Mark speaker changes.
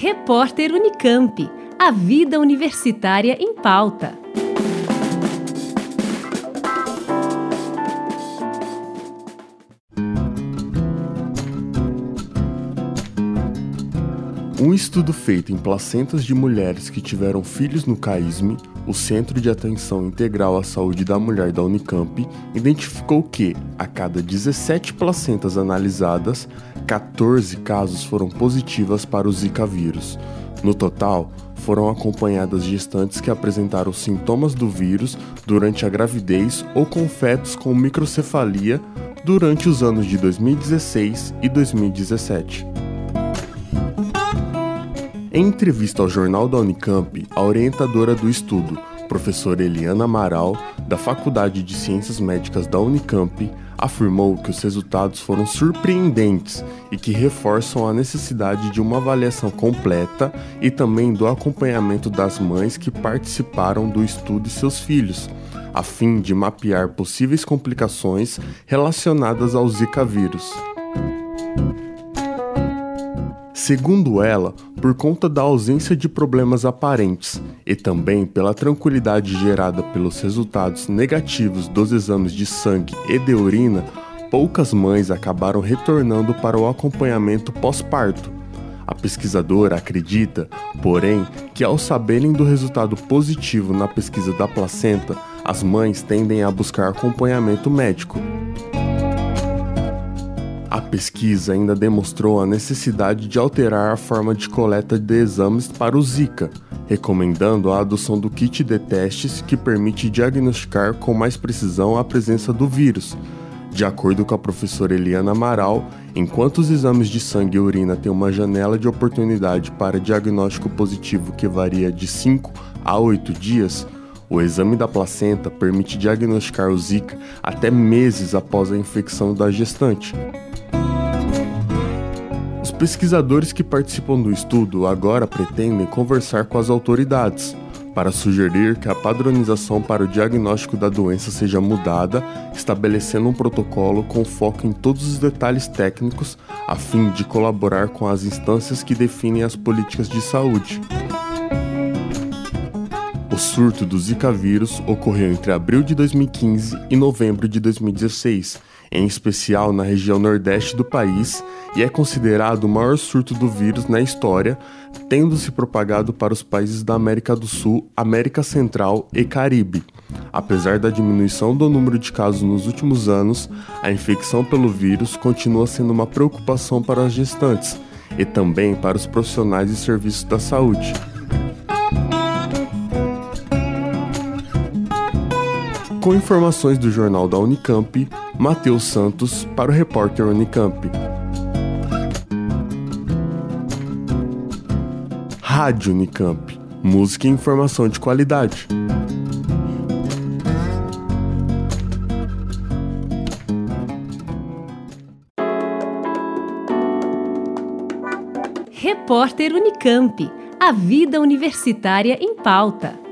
Speaker 1: Repórter Unicamp. A vida universitária em pauta.
Speaker 2: Um estudo feito em placentas de mulheres que tiveram filhos no CAISME, o Centro de Atenção Integral à Saúde da Mulher da Unicamp, identificou que, a cada 17 placentas analisadas, 14 casos foram positivas para o Zika vírus. No total, foram acompanhadas gestantes que apresentaram sintomas do vírus durante a gravidez ou com fetos com microcefalia durante os anos de 2016 e 2017. Em entrevista ao jornal da Unicamp, a orientadora do estudo, professora Eliana Amaral, da Faculdade de Ciências Médicas da Unicamp, afirmou que os resultados foram surpreendentes e que reforçam a necessidade de uma avaliação completa e também do acompanhamento das mães que participaram do estudo e seus filhos, a fim de mapear possíveis complicações relacionadas ao Zika vírus. Segundo ela, por conta da ausência de problemas aparentes e também pela tranquilidade gerada pelos resultados negativos dos exames de sangue e de urina, poucas mães acabaram retornando para o acompanhamento pós-parto. A pesquisadora acredita, porém, que ao saberem do resultado positivo na pesquisa da placenta, as mães tendem a buscar acompanhamento médico. A pesquisa ainda demonstrou a necessidade de alterar a forma de coleta de exames para o Zika, recomendando a adoção do kit de testes que permite diagnosticar com mais precisão a presença do vírus. De acordo com a professora Eliana Amaral, enquanto os exames de sangue e urina têm uma janela de oportunidade para diagnóstico positivo que varia de 5 a 8 dias, o exame da placenta permite diagnosticar o Zika até meses após a infecção da gestante. Pesquisadores que participam do estudo agora pretendem conversar com as autoridades para sugerir que a padronização para o diagnóstico da doença seja mudada, estabelecendo um protocolo com foco em todos os detalhes técnicos, a fim de colaborar com as instâncias que definem as políticas de saúde. O surto do Zika vírus ocorreu entre abril de 2015 e novembro de 2016 em especial na região nordeste do país, e é considerado o maior surto do vírus na história, tendo se propagado para os países da América do Sul, América Central e Caribe. Apesar da diminuição do número de casos nos últimos anos, a infecção pelo vírus continua sendo uma preocupação para as gestantes e também para os profissionais de serviços da saúde. Com informações do jornal da Unicamp, Matheus Santos para o repórter Unicamp. Rádio Unicamp. Música e informação de qualidade.
Speaker 1: Repórter Unicamp. A vida universitária em pauta.